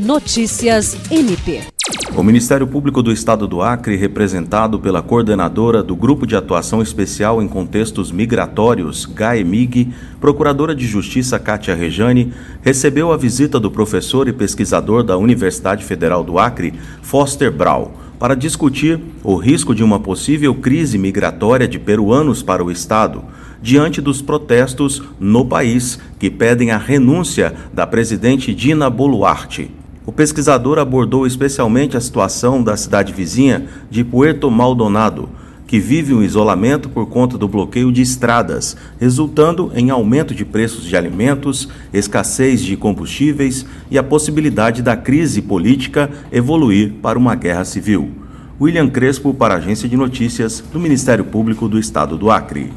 Notícias MP. O Ministério Público do Estado do Acre, representado pela coordenadora do Grupo de Atuação Especial em Contextos Migratórios, GAEMIG, Procuradora de Justiça Kátia Rejane, recebeu a visita do professor e pesquisador da Universidade Federal do Acre, Foster Brau, para discutir o risco de uma possível crise migratória de peruanos para o Estado, diante dos protestos no país que pedem a renúncia da presidente Dina Boluarte. O pesquisador abordou especialmente a situação da cidade vizinha de Puerto Maldonado, que vive um isolamento por conta do bloqueio de estradas, resultando em aumento de preços de alimentos, escassez de combustíveis e a possibilidade da crise política evoluir para uma guerra civil. William Crespo, para a Agência de Notícias do Ministério Público do Estado do Acre.